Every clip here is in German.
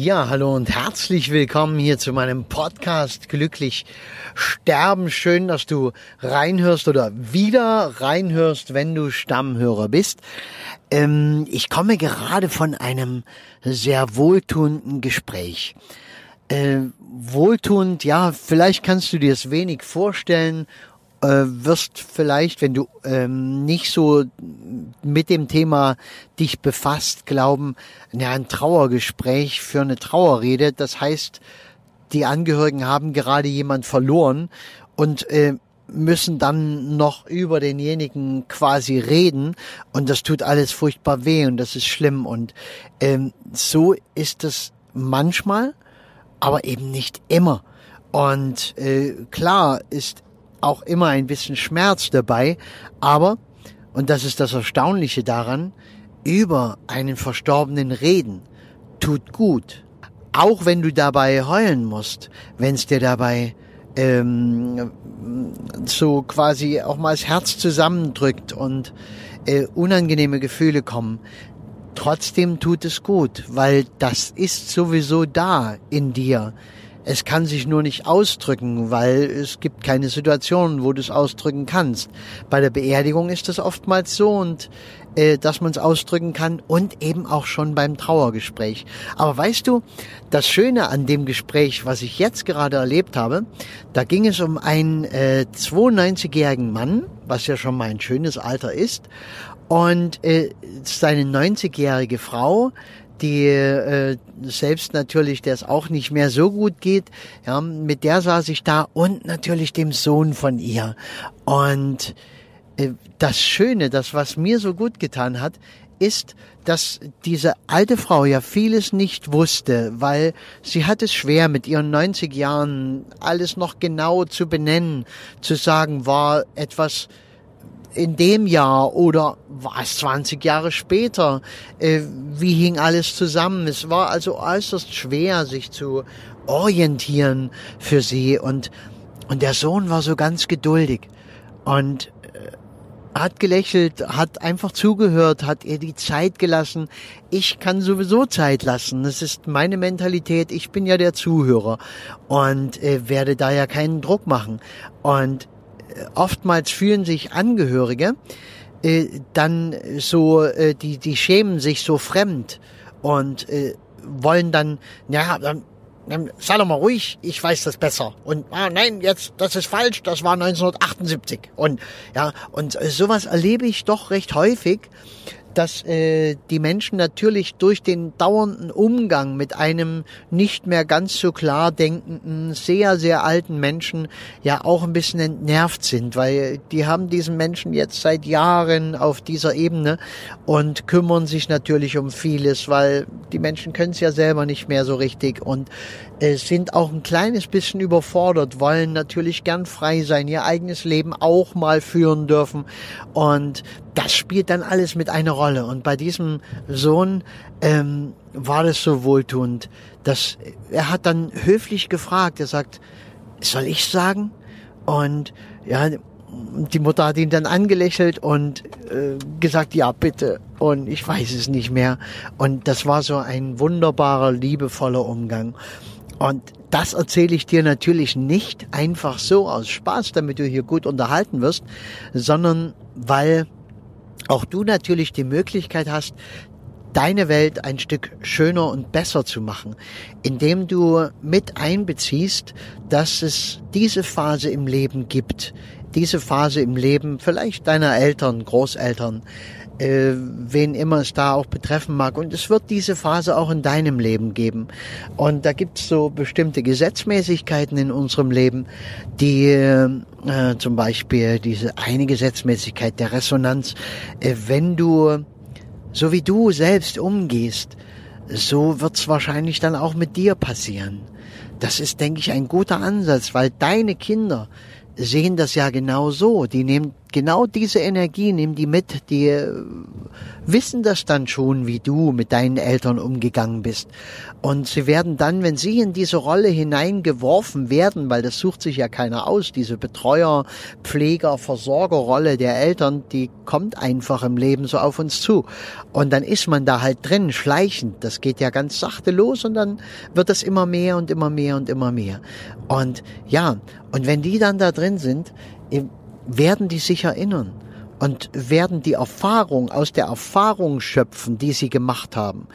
Ja, hallo und herzlich willkommen hier zu meinem Podcast Glücklich Sterben. Schön, dass du reinhörst oder wieder reinhörst, wenn du Stammhörer bist. Ähm, ich komme gerade von einem sehr wohltuenden Gespräch. Äh, wohltuend, ja, vielleicht kannst du dir es wenig vorstellen äh, wirst vielleicht, wenn du ähm, nicht so mit dem Thema dich befasst, glauben, ja, ein Trauergespräch für eine Trauerrede, das heißt, die Angehörigen haben gerade jemand verloren und äh, müssen dann noch über denjenigen quasi reden. Und das tut alles furchtbar weh und das ist schlimm. Und ähm, so ist es manchmal, aber eben nicht immer. Und äh, klar ist auch immer ein bisschen Schmerz dabei, aber, und das ist das Erstaunliche daran, über einen Verstorbenen reden tut gut. Auch wenn du dabei heulen musst, wenn es dir dabei ähm, so quasi auch mal das Herz zusammendrückt und äh, unangenehme Gefühle kommen, trotzdem tut es gut, weil das ist sowieso da in dir. Es kann sich nur nicht ausdrücken, weil es gibt keine Situation, wo du es ausdrücken kannst. Bei der Beerdigung ist es oftmals so und äh, dass man es ausdrücken kann und eben auch schon beim Trauergespräch. Aber weißt du, das Schöne an dem Gespräch, was ich jetzt gerade erlebt habe, da ging es um einen äh, 92-jährigen Mann, was ja schon mal ein schönes Alter ist, und äh, seine 90-jährige Frau, die äh, selbst natürlich, der es auch nicht mehr so gut geht, ja, mit der saß ich da und natürlich dem Sohn von ihr. Und äh, das Schöne, das was mir so gut getan hat, ist, dass diese alte Frau ja vieles nicht wusste, weil sie hat es schwer mit ihren 90 Jahren alles noch genau zu benennen, zu sagen, war etwas in dem Jahr oder war es 20 Jahre später? Äh, wie hing alles zusammen? Es war also äußerst schwer, sich zu orientieren für sie und, und der Sohn war so ganz geduldig und äh, hat gelächelt, hat einfach zugehört, hat ihr die Zeit gelassen. Ich kann sowieso Zeit lassen. Das ist meine Mentalität. Ich bin ja der Zuhörer und äh, werde da ja keinen Druck machen. Und oftmals fühlen sich Angehörige äh, dann so, äh, die, die schämen sich so fremd und äh, wollen dann, ja, dann, dann sei doch mal ruhig, ich weiß das besser. Und ah, nein, jetzt, das ist falsch, das war 1978. Und ja, und sowas erlebe ich doch recht häufig, dass äh, die Menschen natürlich durch den dauernden Umgang mit einem nicht mehr ganz so klar denkenden, sehr, sehr alten Menschen ja auch ein bisschen entnervt sind, weil die haben diesen Menschen jetzt seit Jahren auf dieser Ebene und kümmern sich natürlich um vieles, weil die Menschen können es ja selber nicht mehr so richtig und äh, sind auch ein kleines bisschen überfordert, wollen natürlich gern frei sein, ihr eigenes Leben auch mal führen dürfen und das spielt dann alles mit einer Rolle. Und bei diesem Sohn ähm, war das so wohltuend, dass er hat dann höflich gefragt, er sagt, soll ich sagen? Und ja, die Mutter hat ihn dann angelächelt und äh, gesagt, ja, bitte. Und ich weiß es nicht mehr. Und das war so ein wunderbarer, liebevoller Umgang. Und das erzähle ich dir natürlich nicht einfach so aus Spaß, damit du hier gut unterhalten wirst, sondern weil auch du natürlich die Möglichkeit hast, deine Welt ein Stück schöner und besser zu machen, indem du mit einbeziehst, dass es diese Phase im Leben gibt, diese Phase im Leben vielleicht deiner Eltern, Großeltern, äh, wen immer es da auch betreffen mag. Und es wird diese Phase auch in deinem Leben geben. Und da gibt es so bestimmte Gesetzmäßigkeiten in unserem Leben, die äh, zum Beispiel diese eine Gesetzmäßigkeit der Resonanz, äh, wenn du so wie du selbst umgehst, so wird's wahrscheinlich dann auch mit dir passieren. Das ist, denke ich, ein guter Ansatz, weil deine Kinder sehen das ja genau so. Die nehmen genau diese Energie nehmen die mit, die äh, wissen das dann schon, wie du mit deinen Eltern umgegangen bist. Und sie werden dann, wenn sie in diese Rolle hineingeworfen werden, weil das sucht sich ja keiner aus, diese Betreuer, Pfleger, Versorgerrolle der Eltern, die kommt einfach im Leben so auf uns zu. Und dann ist man da halt drin, schleichend. Das geht ja ganz sachte los und dann wird das immer mehr und immer mehr und immer mehr. Und ja, und wenn die dann da drin sind, werden die sich erinnern und werden die Erfahrung aus der Erfahrung schöpfen, die sie gemacht haben.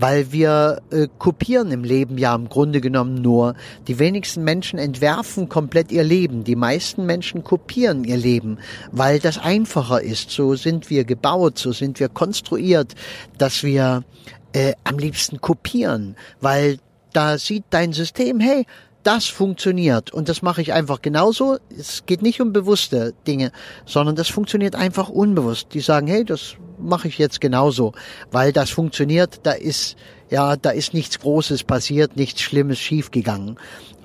Weil wir äh, kopieren im Leben ja im Grunde genommen nur. Die wenigsten Menschen entwerfen komplett ihr Leben. Die meisten Menschen kopieren ihr Leben, weil das einfacher ist. So sind wir gebaut, so sind wir konstruiert, dass wir äh, am liebsten kopieren, weil da sieht dein System, hey, das funktioniert. Und das mache ich einfach genauso. Es geht nicht um bewusste Dinge, sondern das funktioniert einfach unbewusst. Die sagen, hey, das mache ich jetzt genauso, weil das funktioniert. Da ist, ja, da ist nichts Großes passiert, nichts Schlimmes schiefgegangen.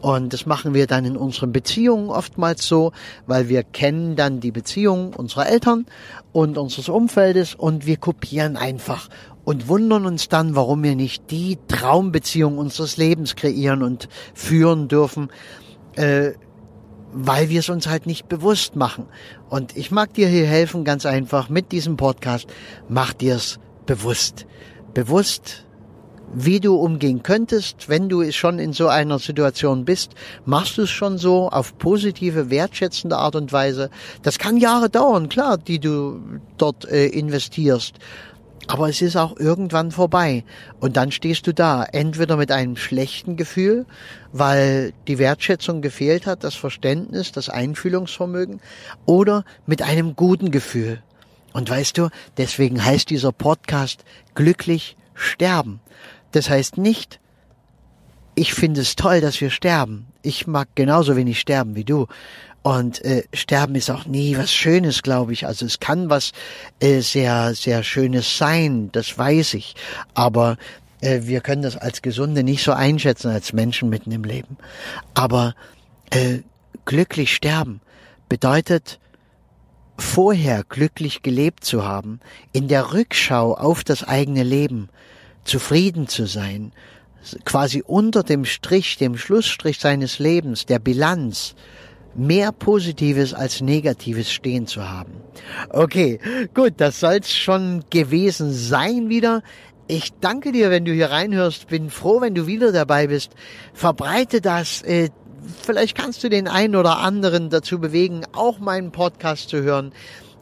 Und das machen wir dann in unseren Beziehungen oftmals so, weil wir kennen dann die Beziehungen unserer Eltern und unseres Umfeldes und wir kopieren einfach und wundern uns dann, warum wir nicht die Traumbeziehung unseres Lebens kreieren und führen dürfen, äh, weil wir es uns halt nicht bewusst machen. Und ich mag dir hier helfen, ganz einfach mit diesem Podcast, mach dir es bewusst. Bewusst, wie du umgehen könntest, wenn du schon in so einer Situation bist. Machst du es schon so auf positive, wertschätzende Art und Weise? Das kann Jahre dauern, klar, die du dort äh, investierst. Aber es ist auch irgendwann vorbei. Und dann stehst du da, entweder mit einem schlechten Gefühl, weil die Wertschätzung gefehlt hat, das Verständnis, das Einfühlungsvermögen, oder mit einem guten Gefühl. Und weißt du, deswegen heißt dieser Podcast glücklich sterben. Das heißt nicht, ich finde es toll, dass wir sterben. Ich mag genauso wenig sterben wie du. Und äh, Sterben ist auch nie was Schönes, glaube ich. Also es kann was äh, sehr, sehr Schönes sein, das weiß ich. Aber äh, wir können das als Gesunde nicht so einschätzen als Menschen mitten im Leben. Aber äh, glücklich sterben bedeutet, vorher glücklich gelebt zu haben, in der Rückschau auf das eigene Leben zufrieden zu sein, quasi unter dem Strich, dem Schlussstrich seines Lebens, der Bilanz, mehr Positives als Negatives stehen zu haben. Okay, gut, das soll's schon gewesen sein wieder. Ich danke dir, wenn du hier reinhörst. Bin froh, wenn du wieder dabei bist. Verbreite das. Äh, vielleicht kannst du den einen oder anderen dazu bewegen, auch meinen Podcast zu hören.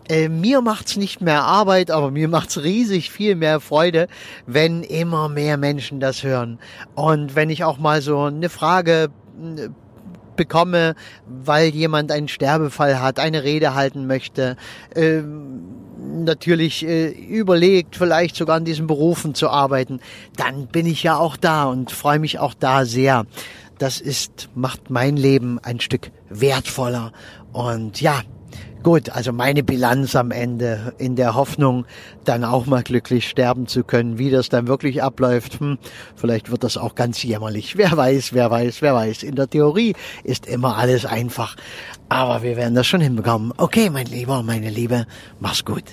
Äh, mir macht's nicht mehr Arbeit, aber mir macht's riesig viel mehr Freude, wenn immer mehr Menschen das hören. Und wenn ich auch mal so eine Frage bekomme, weil jemand einen Sterbefall hat, eine Rede halten möchte, äh, natürlich äh, überlegt, vielleicht sogar an diesen Berufen zu arbeiten, dann bin ich ja auch da und freue mich auch da sehr. Das ist, macht mein Leben ein Stück wertvoller. Und ja, Gut, also meine Bilanz am Ende in der Hoffnung, dann auch mal glücklich sterben zu können. Wie das dann wirklich abläuft, hm, vielleicht wird das auch ganz jämmerlich. Wer weiß, wer weiß, wer weiß. In der Theorie ist immer alles einfach. Aber wir werden das schon hinbekommen. Okay, mein Lieber, meine Liebe, mach's gut.